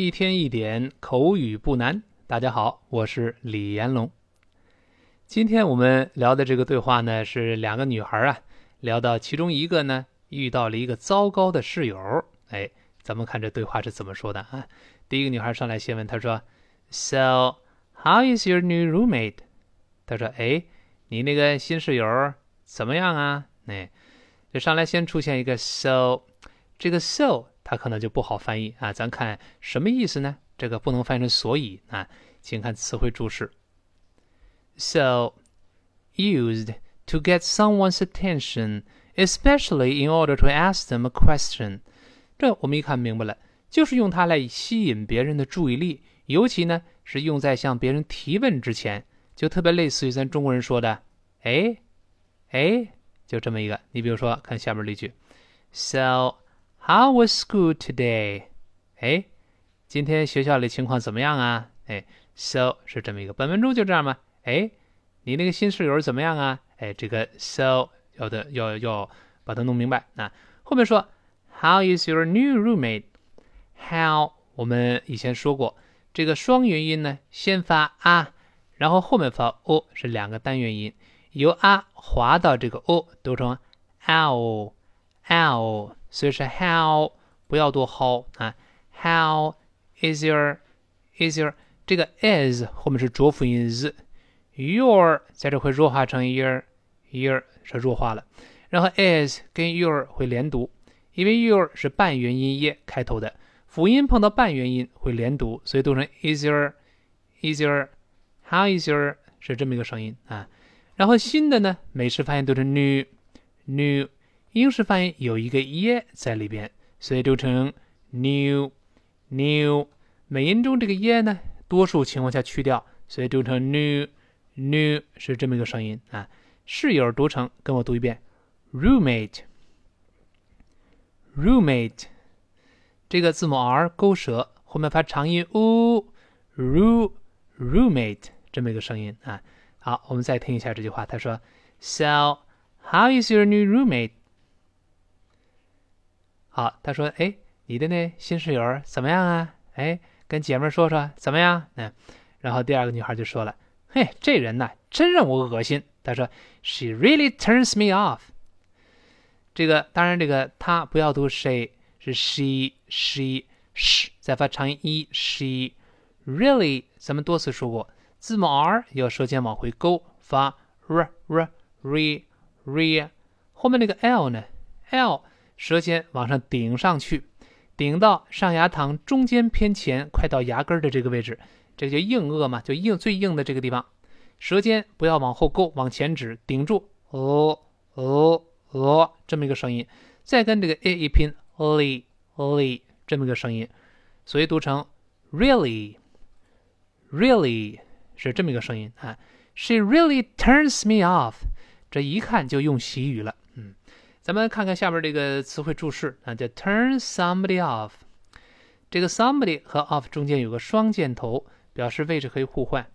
一天一点口语不难。大家好，我是李延龙。今天我们聊的这个对话呢，是两个女孩啊，聊到其中一个呢遇到了一个糟糕的室友。哎，咱们看这对话是怎么说的啊？第一个女孩上来先问，她说：“So how is your new roommate？” 她说：“哎，你那个新室友怎么样啊？”哎，这上来先出现一个 “so”，这个 “so”。它可能就不好翻译啊，咱看什么意思呢？这个不能翻译成所以啊，请看词汇注释。So used to get someone's attention, especially in order to ask them a question。这我们一看明白了，就是用它来吸引别人的注意力，尤其呢是用在向别人提问之前，就特别类似于咱中国人说的“哎哎”，就这么一个。你比如说，看下面这句，So。How was school today？哎，今天学校里情况怎么样啊？哎，so 是这么一个，本文中就这样吗？哎，你那个新室友怎么样啊？哎，这个 so 要的要要把它弄明白。那后面说 How is your new roommate？How 我们以前说过，这个双元音呢，先发啊，然后后面发 o 是两个单元音，由啊滑到这个 o 读成 ow How，。所以是 How 不要多 How 啊，How is your is your 这个 is 后面是浊辅音 z，your 在这会弱化成 your your 是弱化了，然后 is 跟 your 会连读，因为 your 是半元音 e 开头的，辅音碰到半元音会连读，所以读成 is your is your How is your 是这么一个声音啊，然后新的呢美式发音读成 new new。英式发音有一个 e 在里边，所以读成 new new。美音中这个 e 呢，多数情况下去掉，所以读成 new new 是这么一个声音啊。室友读成，跟我读一遍，roommate roommate。这个字母 r 勾舌，后面发长音 u，roo roommate 这么一个声音啊。好，我们再听一下这句话，他说：So how is your new roommate？好，他说：“哎，你的那新室友怎么样啊？哎，跟姐妹说说怎么样？嗯。”然后第二个女孩就说了：“嘿，这人呐，真让我恶心。”他说：“She really turns me off。”这个当然，这个她不要读 she，是 she，she，sh，再发长音 e。She really，咱们多次说过，字母 r 要舌尖往回勾，发 r r re re，后面那个 l 呢？l。舌尖往上顶上去，顶到上牙膛中间偏前，快到牙根的这个位置，这就硬腭嘛，就硬最硬的这个地方。舌尖不要往后勾，往前指，顶住，哦哦哦，这么一个声音。再跟这个 a 一拼，li li 这么一个声音，所以读成 really really 是这么一个声音啊。She really turns me off，这一看就用习语了。咱们看看下面这个词汇注释啊，叫 turn somebody off。这个 somebody 和 off 中间有个双箭头，表示位置可以互换。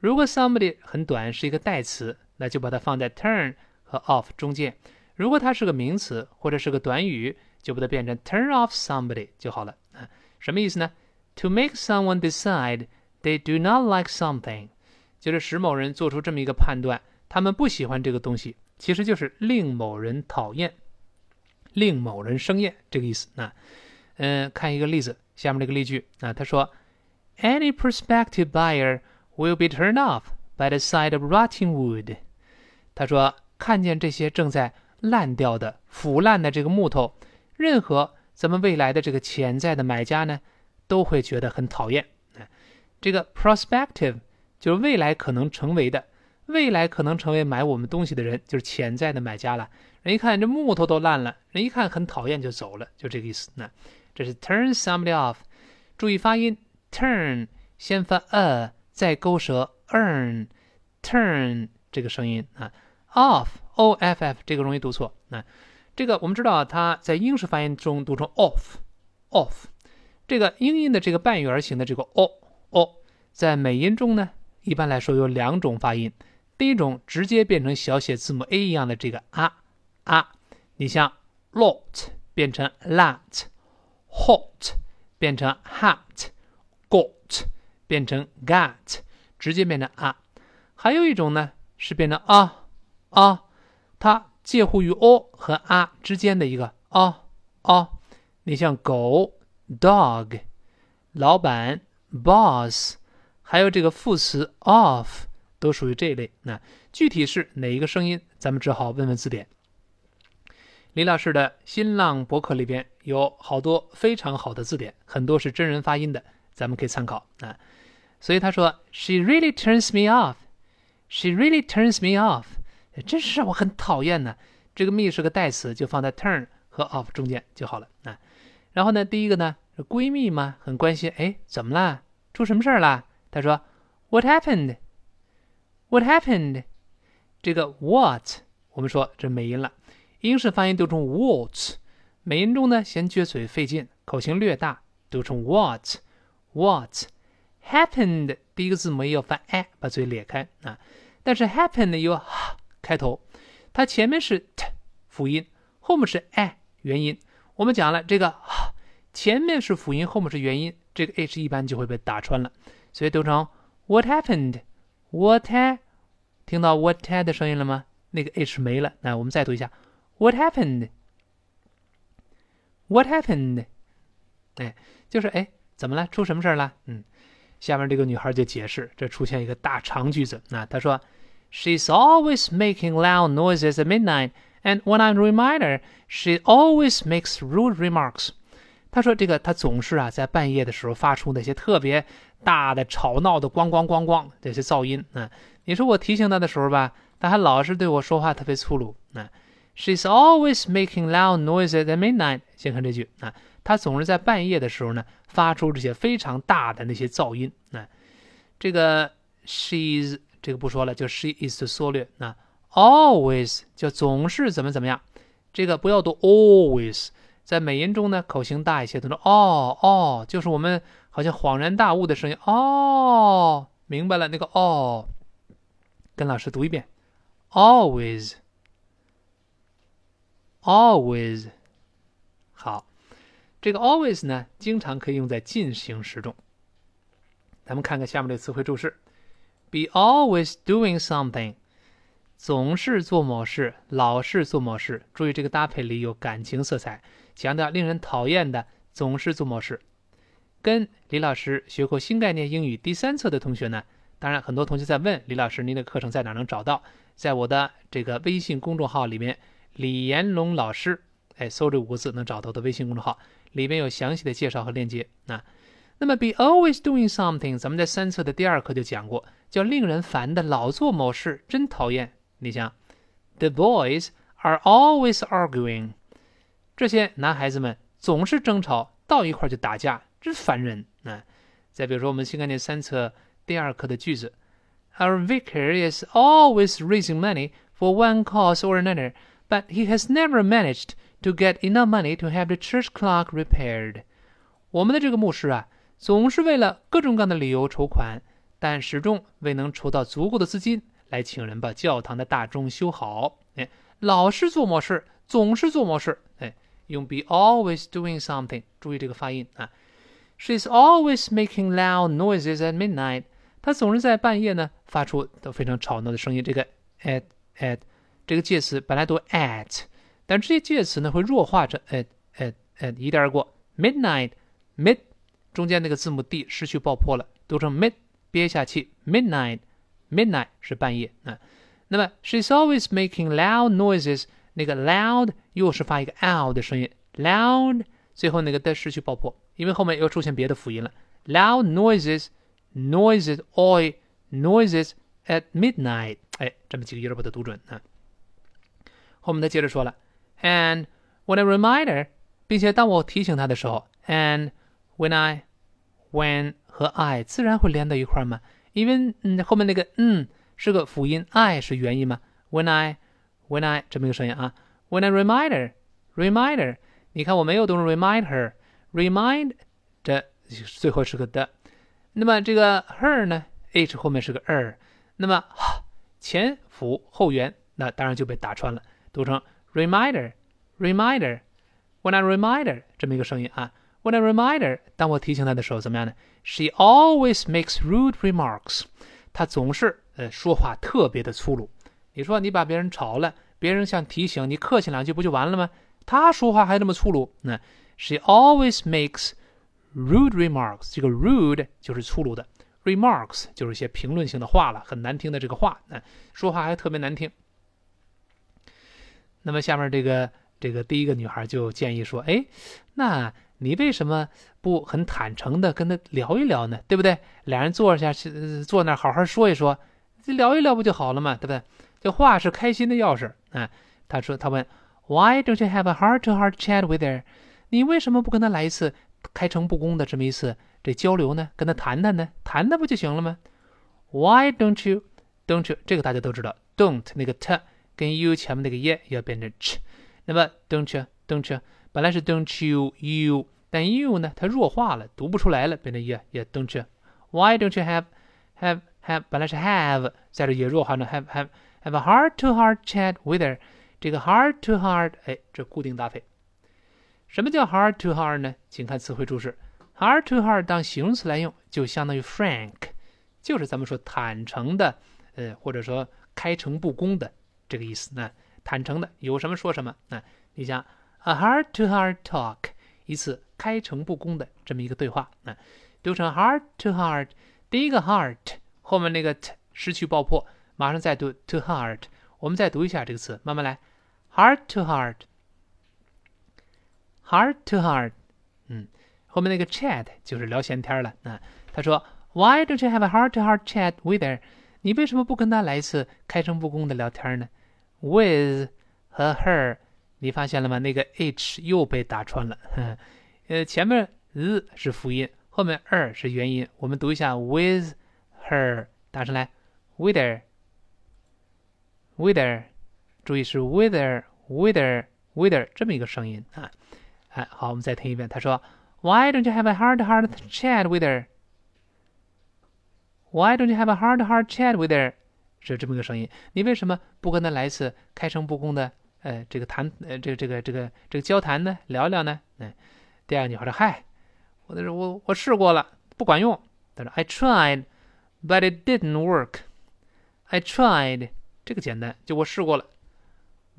如果 somebody 很短，是一个代词，那就把它放在 turn 和 off 中间。如果它是个名词或者是个短语，就把它变成 turn off somebody 就好了啊。什么意思呢？To make someone decide they do not like something，就是使某人做出这么一个判断，他们不喜欢这个东西。其实就是令某人讨厌，令某人生厌这个意思啊。嗯，看一个例子，下面这个例句啊，他说：“Any prospective buyer will be turned off by the sight of rotting wood。”他说，看见这些正在烂掉的、腐烂的这个木头，任何咱们未来的这个潜在的买家呢，都会觉得很讨厌。这个 prospective 就是未来可能成为的。未来可能成为买我们东西的人，就是潜在的买家了。人一看这木头都烂了，人一看很讨厌就走了，就这个意思。那这是 turn somebody off，注意发音，turn 先发 a，再勾舌 earn，turn 这个声音啊，off o f f 这个容易读错。那这个我们知道它在英式发音中读成 off，off 这个英音的这个半圆形的这个 o o，在美音中呢，一般来说有两种发音。第一种直接变成小写字母 a 一样的这个啊啊，你像 lot 变成 lat，hot 变成 hat，got 变成 got，直接变成啊。还有一种呢是变成啊啊，它介乎于 o 和啊之间的一个啊啊。你像狗 dog，老板 boss，还有这个副词 of，都属于这一类。那具体是哪一个声音，咱们只好问问字典。李老师的新浪博客里边有好多非常好的字典，很多是真人发音的，咱们可以参考啊。所以他说，She really turns me off. She really turns me off. 真是让我很讨厌呢。这个 me 是个代词，就放在 turn 和 off 中间就好了啊。然后呢，第一个呢，闺蜜嘛，很关心，哎，怎么啦？出什么事儿了？她说，What happened? What happened? 这个 what 我们说这美音了。英式发音读成 what，美音中呢嫌撅嘴费劲，口型略大，读成 what what happened。第一个字母要发 a，把嘴裂开啊。但是 happened 有开头，它前面是 t 辅音，后面是 a 元音。我们讲了这个 h 前面是辅音，后面是元音，这个 h 一般就会被打穿了，所以读成 what happened？What a 听到 what had 的声音了吗？那个 h 没了。那我们再读一下。What happened? What happened? 哎，就是哎，怎么了？出什么事儿了？嗯，下面这个女孩就解释，这出现一个大长句子。那她说，She's always making loud noises at midnight, and when I'm reminder，she always makes rude remarks. 她说这个她总是啊在半夜的时候发出那些特别大的吵闹的咣咣咣咣这些噪音。嗯，你说我提醒他的时候吧，他还老是对我说话特别粗鲁。嗯。She's always making loud noises at midnight。先看这句啊，她总是在半夜的时候呢，发出这些非常大的那些噪音。啊，这个 she's 这个不说了，就 she is 的缩略。那 always 就总是怎么怎么样，这个不要读 always。在美音中呢，口型大一些，读成哦哦，就是我们好像恍然大悟的声音。哦，明白了，那个哦，跟老师读一遍，always。Always，好，这个 always 呢，经常可以用在进行时中。咱们看看下面的词汇注释：be always doing something，总是做某事，老是做某事。注意这个搭配里有感情色彩，强调令人讨厌的总是做某事。跟李老师学过新概念英语第三册的同学呢，当然很多同学在问李老师，您的课程在哪能找到？在我的这个微信公众号里面。李延龙老师，哎，搜这五个字能找到的微信公众号，里面有详细的介绍和链接啊。那么，be always doing something，咱们在三册的第二课就讲过，叫令人烦的，老做某事，真讨厌。你想，the boys are always arguing，这些男孩子们总是争吵，到一块就打架，真烦人啊。再比如说，我们新概念三册第二课的句子，Our vicar is always raising money for one cause or another。but he has never managed to get enough money to have the church clock repaired。我们的这个牧师啊，总是为了各种各样的理由筹款，但始终未能筹到足够的资金来请人把教堂的大钟修好。哎，老是做某事，总是做某事。哎，用 be always doing something，注意这个发音啊。 She's always making loud noises at midnight。她总是在半夜呢发出都非常吵闹的声音。这个 at at。这个介词本来读 at，但这些介词呢会弱化成 at at at 一带而过。midnight mid 中间那个字母 d 失去爆破了，读成 mid 憋下气。midnight midnight 是半夜啊。那么 she's always making loud noises，那个 loud 又是发一个 l 的声音，loud 最后那个的失去爆破，因为后面又出现别的辅音了。loud noises noises oi noises at midnight，哎，这么几个音儿把它读准啊。后面他接着说了，and when I reminder，并且当我提醒他的时候，and when I when 和 I 自然会连到一块儿嘛，因为嗯后面那个嗯是个辅音，I 是元音嘛。When I when I 这么一个声音啊，when I reminder, reminder，你看我没有读成 remind 这最后是个的，那么这个 her 呢，h 后面是个 er，那么前辅后元，那当然就被打穿了。读成 reminder，reminder，when I reminder 这么一个声音啊 When I reminder，当我提醒他的时候，怎么样呢？She always makes rude remarks。她总是呃说话特别的粗鲁。你说你把别人吵了，别人想提醒你，客气两句不就完了吗？她说话还那么粗鲁。那 She always makes rude remarks。这个 rude 就是粗鲁的，remarks 就是一些评论性的话了，很难听的这个话。那说话还特别难听。那么下面这个这个第一个女孩就建议说：“哎，那。”你为什么不很坦诚的跟他聊一聊呢？对不对？俩人坐下去，坐那好好说一说，聊一聊不就好了吗？对不对？这话是开心的钥匙啊！他说，他问，Why don't you have a heart-to-heart chat with her？你为什么不跟他来一次开诚布公的这么一次这交流呢？跟他谈谈呢？谈谈不就行了吗？Why don't you？Don't you？这个大家都知道，don't 那个 t 跟 you 前面那个 ye 要变成 ch。那么 don't you？Don't you？本来是 don't you you，但 you 呢，它弱化了，读不出来了，变成也也 don't you。Why don't you have have have？本来是 have，在这也弱化了，have have have a heart to heart chat with her。这个 heart to heart，哎，这固定搭配。什么叫 hard to hard 呢？请看词汇注释 hard to hard 当形容词来用，就相当于 frank，就是咱们说坦诚的，呃，或者说开诚布公的这个意思。那坦诚的，有什么说什么。那你想。A hard to hard talk，一次开诚布公的这么一个对话那，读成 hard to hard，。第一个 heart 后面那个 t 失去爆破，马上再读 to heart。我们再读一下这个词，慢慢来 hard to hard，heart-to-heart，heart-to-heart。嗯，后面那个 chat 就是聊闲天了啊。他说，Why don't you have a heart-to-heart chat with her？你为什么不跟他来一次开诚布公的聊天呢？With 和 her。你发现了吗？那个 h 又被打穿了。呃，前面 z 是辅音，后面 er 是元音。我们读一下 with her，打上来，with her，with her，注意是 with her，with her，with her 这么一个声音啊。哎，好，我们再听一遍。他说，Why don't you have a heart-to-heart chat with her？Why don't you have a heart-to-heart chat with her？是这么一个声音。你为什么不跟他来一次开诚布公的？呃，这个谈，呃，这个这个这个这个交谈呢，聊聊呢，嗯，第二个女孩说：“嗨，我那是我我试过了，不管用。”她说：“I tried, but it didn't work. I tried，这个简单，就我试过了，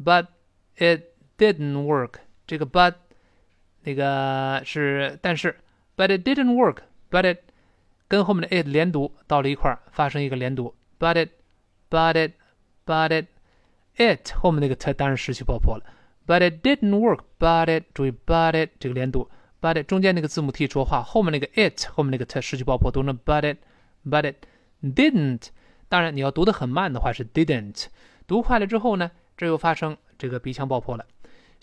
but it didn't work。这个 but 那个是但是，but it didn't work，but it 跟后面的 it 连读到了一块儿，发生一个连读，but it，but it，but it。it 后面那个 t 当然失去爆破了，but it didn't work. But it 注意 but it 这个连读，but it 中间那个字母 t 浊化，后面那个 it 后面那个 t 失去爆破，读成 but it but it didn't。当然你要读得很慢的话是 didn't，读快了之后呢，这又发生这个鼻腔爆破了。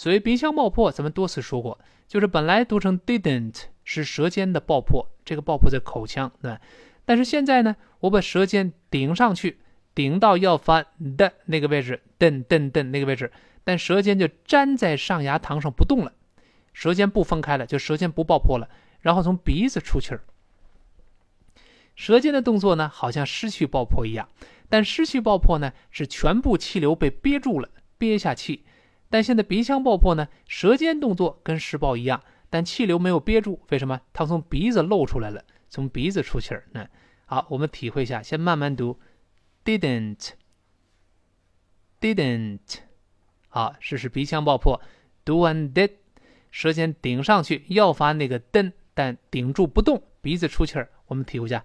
所以鼻腔爆破咱们多次说过，就是本来读成 didn't 是舌尖的爆破，这个爆破在口腔，对吧？但是现在呢，我把舌尖顶上去。顶到要发的那个位置，噔噔噔那个位置，但舌尖就粘在上牙膛上不动了，舌尖不分开了，就舌尖不爆破了，然后从鼻子出气儿。舌尖的动作呢，好像失去爆破一样，但失去爆破呢，是全部气流被憋住了，憋下气。但现在鼻腔爆破呢，舌尖动作跟实爆一样，但气流没有憋住，为什么？它从鼻子露出来了，从鼻子出气儿。那好，我们体会一下，先慢慢读。didn't didn't 好，试试鼻腔爆破，do and did，舌尖顶上去要发那个噔，但顶住不动，鼻子出气儿。我们体会一下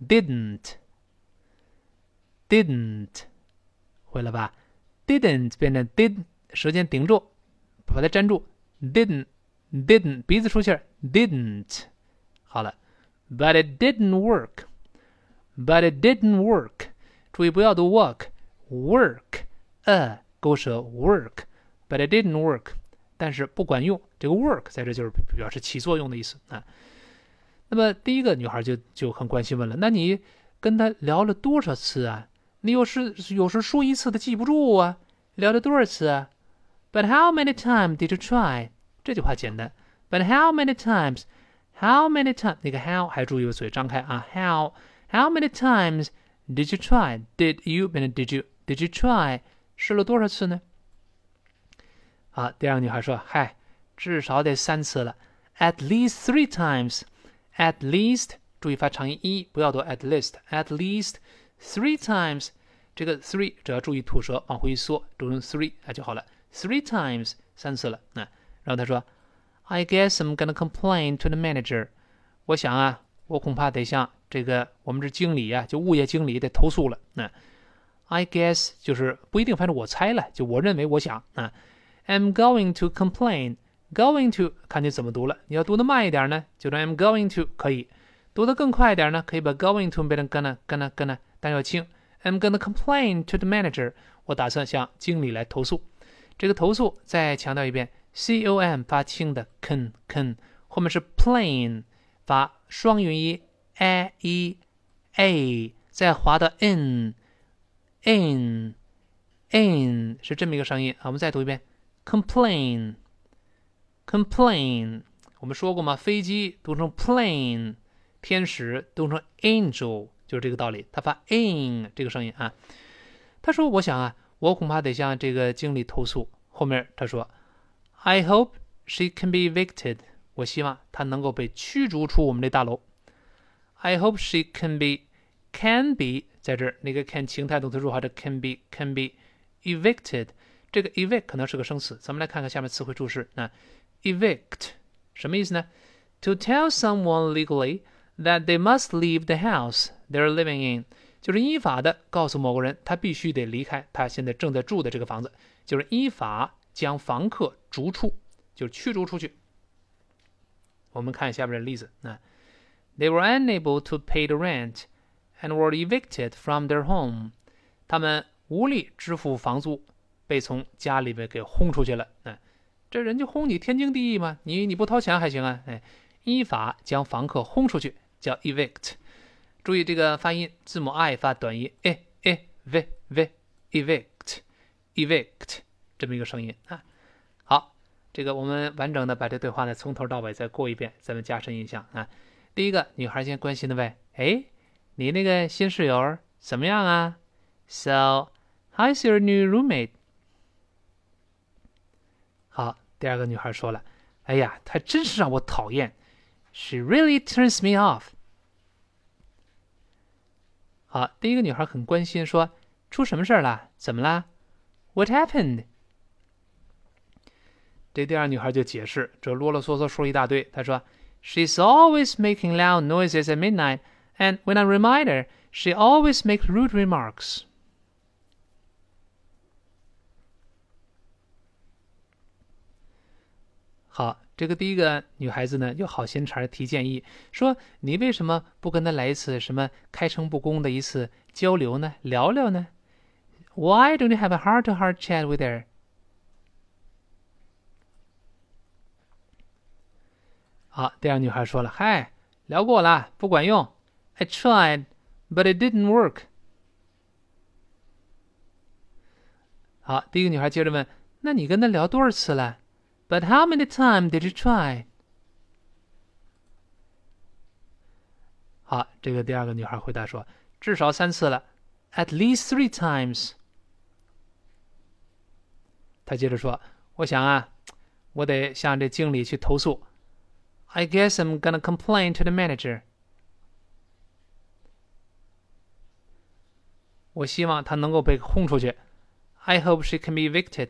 ，didn't didn't 会了吧？didn't 变成 did，舌尖顶住，把它粘住，didn't didn't 鼻子出气儿，didn't。好了，but it didn't work，but it didn't work。注意不要读 work，work，呃，勾舌。Work，but it didn't work，但是不管用。这个 work 在这就是表示起作用的意思。啊。那么第一个女孩就就很关心问了：那你跟他聊了多少次啊？你有时有时说一次他记不住啊？聊了多少次啊？？But how many times did you try？这句话简单。But how many times？How many times？那个 how 还注意嘴张开啊？How？How many times？Did you try? Did you? 变成 Did you? Did you try? 试了多少次呢？好，第二个女孩说：“嗨，至少得三次了。 at least three times。at least 注意发长音 e，不要读 at least。at least three times，这个 three 只要注意吐舌往回一缩，读成 three 啊就好了。 Three times 三次了，那然后他说，I guess I'm gonna complain to the manager。我想啊，我恐怕得向这个我们这经理啊，就物业经理得投诉了。那 I guess 就是不一定，反正我猜了，就我认为，我想啊，I'm going to complain。Going to 看你怎么读了，你要读的慢一点呢，就说 I'm going to 可以；读的更快一点呢，可以把 going to 变成 gonna gonna gonna，但要轻。I'm gonna complain to the manager。我打算向经理来投诉。这个投诉再强调一遍，c o m 发轻的 can can，后面是 plain 发双元音 a e a，再滑到 n n n 是这么一个声音啊。我们再读一遍，complain。complain，我们说过吗？飞机读成 plane，天使读成 angel，就是这个道理。他发 in 这个声音啊。他说：“我想啊，我恐怕得向这个经理投诉。”后面他说：“I hope she can be evicted。”我希望她能够被驱逐出我们这大楼。I hope she can be can be 在这儿那个 can 情态动词弱化的 can be can be evicted。这个 evict 可能是个生词，咱们来看看下面词汇注释啊。evict 什么意思呢？To tell someone legally that they must leave the house they're living in， 就是依法的告诉某个人他必须得离开他现在正在住的这个房子，就是依法将房客逐出，就是驱逐出去。我们看下边的例子，那 They were unable to pay the rent and were evicted from their home。他们无力支付房租，被从家里边给轰出去了。嗯。这人就轰你天经地义嘛，你你不掏钱还行啊？哎，依法将房客轰出去叫 evict。注意这个发音，字母 i 发短音 e e v v evict evict 这么一个声音啊。好，这个我们完整的把这对话呢从头到尾再过一遍，咱们加深印象啊。第一个女孩先关心的问：哎，你那个新室友怎么样啊？So how is your new roommate？好。第二个女孩说了：“哎呀，她真是让我讨厌，She really turns me off。”好，第一个女孩很关心，说：“出什么事儿了？怎么了？What happened？” 这第二女孩就解释，这啰啰嗦嗦说了一大堆。她说：“She's always making loud noises at midnight, and when I remind her, she always makes rude remarks.” 好， 这个第一个女孩子呢，就好心肠提建议，说你为什么不跟她来一次什么开诚布公的一次交流呢？聊聊呢？Why don't you have a heart-to-heart chat with her？好，第二女孩说了，嗨，聊过了，不管用。I tried, but it didn't work。好，第一个女孩接着问，那你跟他聊多少次了 ？But how many times did you try？好，这个第二个女孩回答说：“至少三次了，at least three times。”她接着说：“我想啊，我得向这经理去投诉。I guess I'm gonna complain to the manager。我希望她能够被轰出去。I hope she can be evicted。”